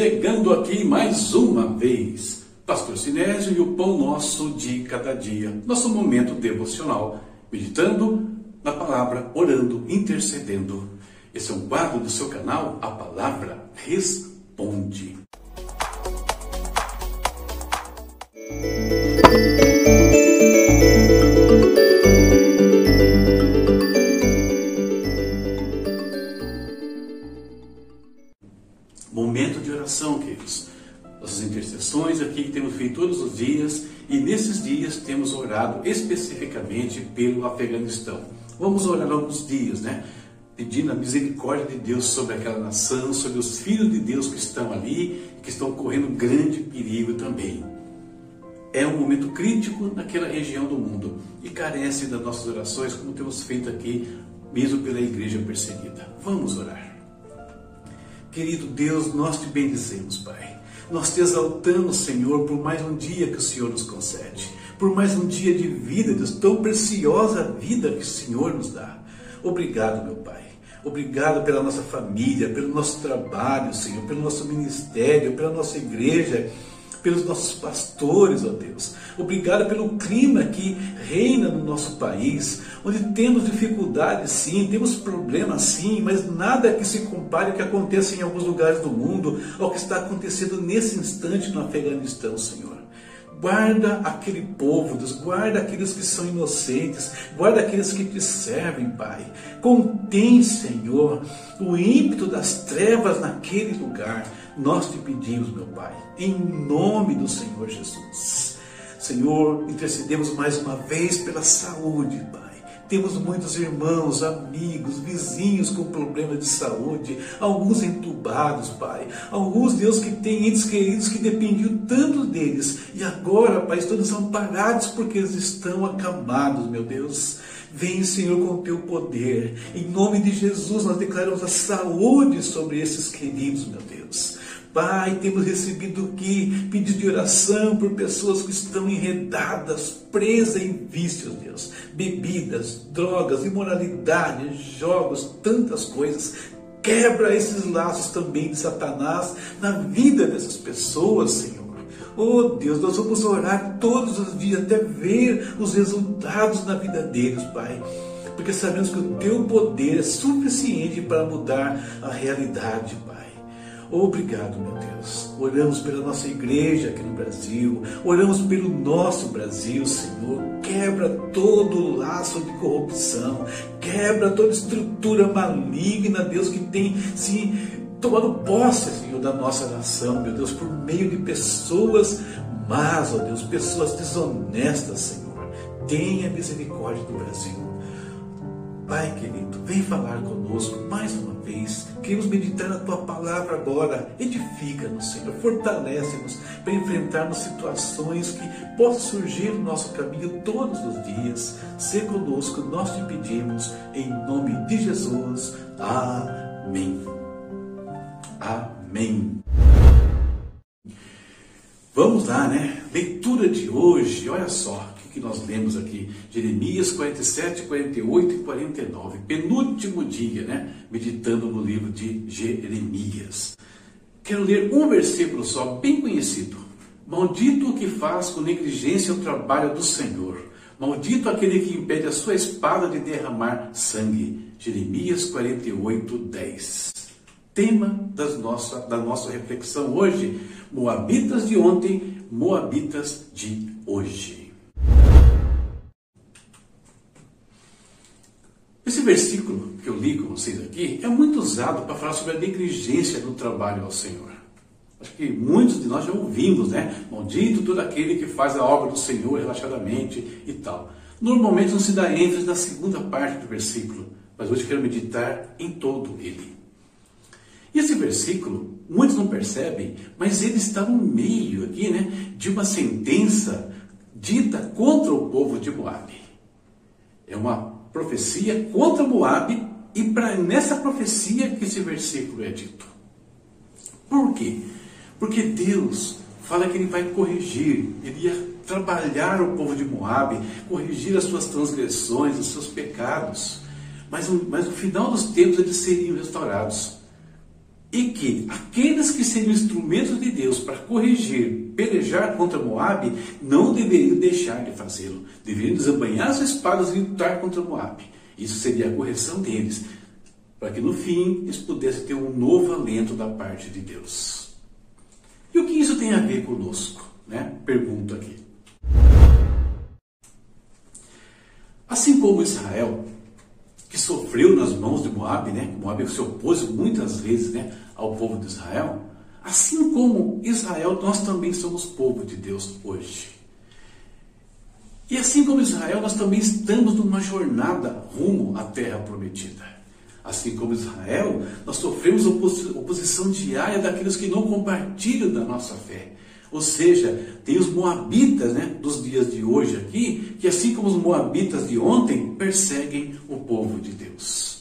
Chegando aqui mais uma vez, Pastor Sinésio e o Pão Nosso de Cada Dia, nosso momento devocional, meditando na palavra, orando, intercedendo. Esse é um quadro do seu canal, A Palavra Responde. Orado especificamente pelo Afeganistão. Vamos orar alguns dias, né? Pedindo a misericórdia de Deus sobre aquela nação, sobre os filhos de Deus que estão ali, que estão correndo grande perigo também. É um momento crítico naquela região do mundo e carece das nossas orações, como temos feito aqui, mesmo pela igreja perseguida. Vamos orar. Querido Deus, nós te bendizemos, Pai. Nós te exaltamos, Senhor, por mais um dia que o Senhor nos concede, por mais um dia de vida, Deus, tão preciosa vida que o Senhor nos dá. Obrigado, meu Pai. Obrigado pela nossa família, pelo nosso trabalho, Senhor, pelo nosso ministério, pela nossa igreja pelos nossos pastores, ó Deus. Obrigado pelo clima que reina no nosso país, onde temos dificuldades sim, temos problemas sim, mas nada que se compare ao que acontece em alguns lugares do mundo, ao que está acontecendo nesse instante no Afeganistão, Senhor. Guarda aquele povo, Deus, guarda aqueles que são inocentes, guarda aqueles que te servem, Pai. Contém, Senhor, o ímpeto das trevas naquele lugar. Nós te pedimos, meu Pai, em nome do Senhor Jesus. Senhor, intercedemos mais uma vez pela saúde, Pai. Temos muitos irmãos, amigos, vizinhos com problemas de saúde, alguns entubados, Pai. Alguns, Deus, que têm entes queridos que dependiam tanto deles. E agora, Pai, estão desamparados porque eles estão acamados, meu Deus. Vem, Senhor, com o teu poder. Em nome de Jesus, nós declaramos a saúde sobre esses queridos, meu Deus. Pai, temos recebido aqui pedido de oração por pessoas que estão enredadas, presas em vícios, Deus. Bebidas, drogas, imoralidade, jogos, tantas coisas. Quebra esses laços também de Satanás na vida dessas pessoas, Senhor. Oh Deus, nós vamos orar todos os dias até ver os resultados na vida deles, Pai. Porque sabemos que o teu poder é suficiente para mudar a realidade, Pai. Obrigado, meu Deus. Oramos pela nossa igreja aqui no Brasil, oramos pelo nosso Brasil, Senhor. Quebra todo laço de corrupção, quebra toda estrutura maligna, Deus, que tem se tomado posse, Senhor, da nossa nação, meu Deus, por meio de pessoas más, ó Deus, pessoas desonestas, Senhor. Tenha misericórdia do Brasil. Pai querido, vem falar conosco mais uma vez. Queremos meditar na tua palavra agora. Edifica-nos, Senhor, fortalece-nos para enfrentarmos situações que possam surgir no nosso caminho todos os dias. Se conosco, nós te pedimos, em nome de Jesus. Amém. Amém. Vamos lá, né? Leitura de hoje, olha só que nós lemos aqui, Jeremias 47, 48 e 49, penúltimo dia, né? Meditando no livro de Jeremias. Quero ler um versículo só, bem conhecido. Maldito o que faz com negligência o trabalho do Senhor. Maldito aquele que impede a sua espada de derramar sangue. Jeremias 48, 10. Tema das nossa, da nossa reflexão hoje: Moabitas de ontem, Moabitas de hoje. Esse versículo que eu li com vocês aqui é muito usado para falar sobre a negligência do trabalho ao Senhor. Acho que muitos de nós já ouvimos, né? Maldito todo aquele que faz a obra do Senhor relaxadamente e tal. Normalmente não se dá ênfase na segunda parte do versículo, mas hoje quero meditar em todo ele. E esse versículo, muitos não percebem, mas ele está no meio aqui, né, de uma sentença dita contra o povo de Moabe. É uma profecia contra Moabe e para nessa profecia que esse versículo é dito. Por quê? Porque Deus fala que ele vai corrigir, ele ia trabalhar o povo de Moabe, corrigir as suas transgressões, os seus pecados. Mas, mas no final dos tempos eles seriam restaurados. E que aqueles que seriam instrumentos de Deus para corrigir, pelejar contra Moabe, não deveriam deixar de fazê-lo. Deveriam desembanhar as espadas e lutar contra Moabe. Isso seria a correção deles, para que no fim eles pudessem ter um novo alento da parte de Deus. E o que isso tem a ver conosco? Né? Pergunto aqui. Assim como Israel, mãos de Moab, né? Moab se opôs muitas vezes né, ao povo de Israel. Assim como Israel, nós também somos povo de Deus hoje. E assim como Israel, nós também estamos numa jornada rumo à terra prometida. Assim como Israel, nós sofremos oposição diária daqueles que não compartilham da nossa fé. Ou seja, tem os moabitas né, dos dias de hoje aqui, que assim como os moabitas de ontem, perseguem o povo de Deus.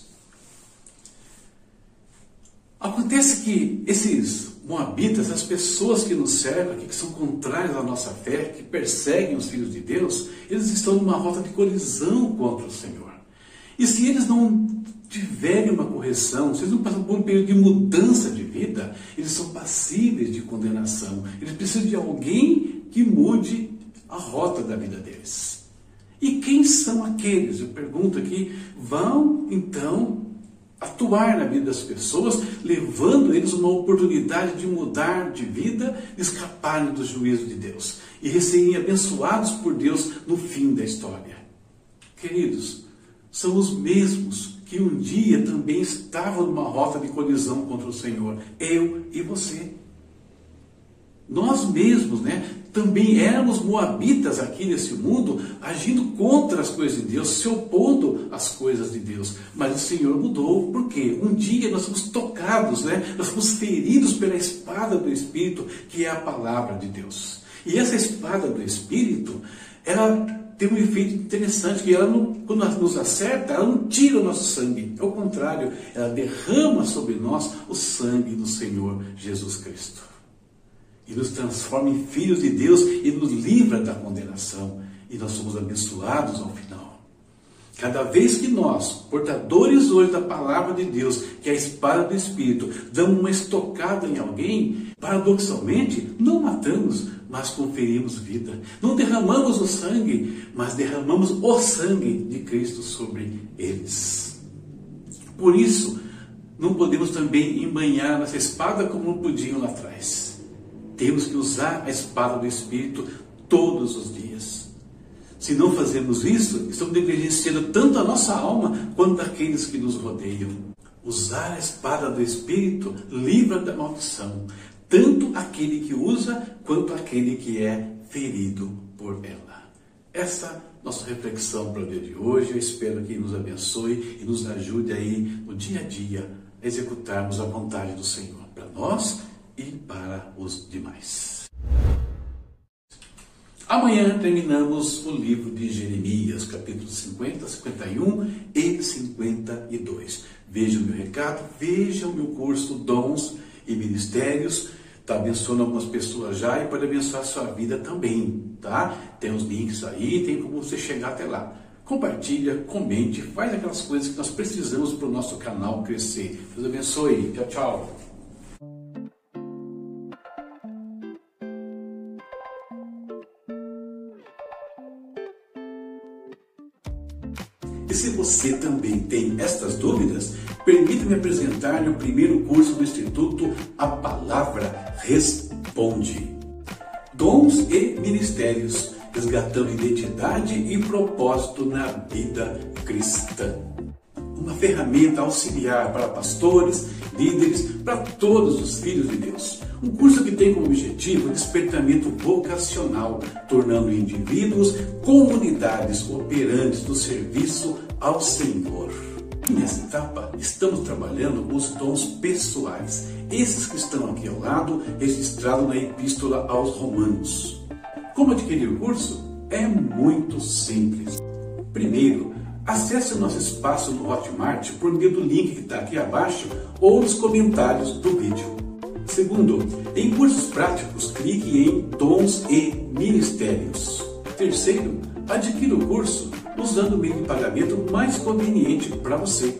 Acontece que esses moabitas, as pessoas que nos cercam que são contrárias à nossa fé, que perseguem os filhos de Deus, eles estão numa rota de colisão contra o Senhor. E se eles não tiverem uma correção, se eles não passam por um período de mudança de vida, eles são passíveis de condenação. Eles precisam de alguém que mude a rota da vida deles. E quem são aqueles? Eu pergunto aqui, vão então atuar na vida das pessoas, levando eles uma oportunidade de mudar de vida, escaparem do juízo de Deus e serem abençoados por Deus no fim da história. Queridos, são os mesmos que um dia também estavam numa rota de colisão contra o Senhor, eu e você. Nós mesmos, né, também éramos moabitas aqui nesse mundo, agindo contra as coisas de Deus, se opondo às coisas de Deus. Mas o Senhor mudou, porque um dia nós fomos tocados, né? nós fomos feridos pela espada do Espírito, que é a palavra de Deus. E essa espada do Espírito, ela tem um efeito interessante, que ela não, quando ela nos acerta, ela não tira o nosso sangue. Ao contrário, ela derrama sobre nós o sangue do Senhor Jesus Cristo e nos transforma em filhos de Deus e nos livra da condenação. E nós somos abençoados ao final. Cada vez que nós, portadores hoje da palavra de Deus, que é a espada do Espírito, damos uma estocada em alguém, paradoxalmente, não matamos, mas conferimos vida. Não derramamos o sangue, mas derramamos o sangue de Cristo sobre eles. Por isso, não podemos também embanhar nessa espada como podiam lá atrás. Temos que usar a espada do Espírito todos os dias. Se não fazemos isso, estamos negligenciando tanto a nossa alma quanto aqueles que nos rodeiam. Usar a espada do Espírito livra da maldição, tanto aquele que usa quanto aquele que é ferido por ela. Essa nossa reflexão para o dia de hoje. Eu espero que nos abençoe e nos ajude aí no dia a dia a executarmos a vontade do Senhor para nós e para os demais. Amanhã terminamos o livro de Jeremias, capítulos 50, 51 e 52. Veja o meu recado, veja o meu curso Dons e Ministérios. Está abençoando algumas pessoas já e pode abençoar a sua vida também, tá? Tem os links aí, tem como você chegar até lá. Compartilha, comente, faz aquelas coisas que nós precisamos para o nosso canal crescer. Deus abençoe. Tchau, tchau. Se você também tem estas dúvidas, permita-me apresentar-lhe o primeiro curso do Instituto A Palavra Responde. Dons e Ministérios, resgatando identidade e propósito na vida cristã. Uma ferramenta auxiliar para pastores, líderes, para todos os filhos de Deus. Um curso que tem como objetivo o despertamento vocacional, tornando indivíduos comunidades operantes do serviço ao Senhor. nessa etapa, estamos trabalhando os dons pessoais, esses que estão aqui ao lado, registrados na Epístola aos Romanos. Como adquirir o curso? É muito simples. Primeiro, Acesse o nosso espaço no Hotmart por meio do link que está aqui abaixo ou nos comentários do vídeo. Segundo, em cursos práticos, clique em Dons e Ministérios. Terceiro, adquira o curso usando o meio de pagamento mais conveniente para você.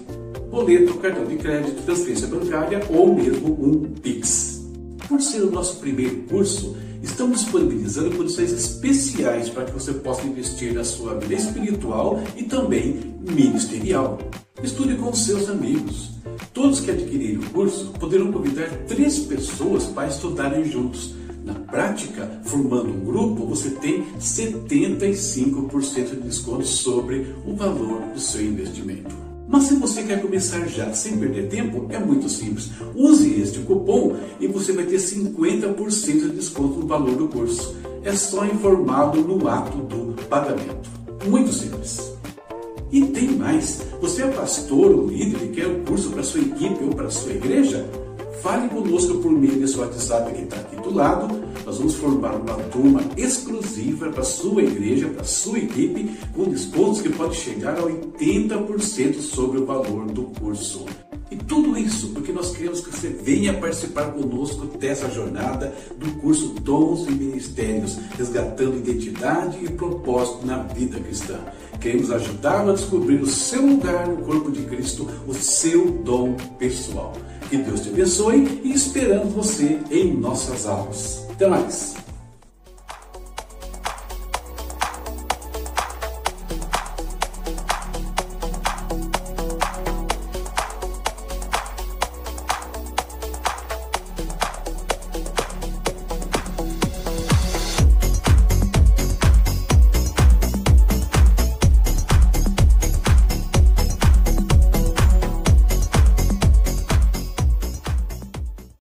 Boleto, cartão de crédito, transferência bancária ou mesmo um Pix. Por ser o nosso primeiro curso, estamos disponibilizando condições especiais para que você possa investir na sua vida espiritual e também ministerial. Estude com seus amigos. Todos que adquirirem o curso poderão convidar três pessoas para estudarem juntos. Na prática, formando um grupo, você tem 75% de desconto sobre o valor do seu investimento. Mas se você quer começar já sem perder tempo, é muito simples. Use este cupom e você vai ter 50% de desconto no valor do curso. É só informá-lo no ato do pagamento. Muito simples. E tem mais. Você é pastor ou líder e quer um curso para sua equipe ou para sua igreja? Fale conosco por meio desse WhatsApp que está aqui do lado. Nós vamos formar uma turma exclusiva para sua igreja, para sua equipe, com descontos que pode chegar a 80% sobre o valor do curso. E tudo isso porque nós queremos que você venha participar conosco dessa jornada do curso Dons e Ministérios, resgatando identidade e propósito na vida cristã. Queremos ajudá-lo a descobrir o seu lugar no corpo de Cristo, o seu dom pessoal. Que Deus te abençoe e esperamos você em nossas aulas. Até mais!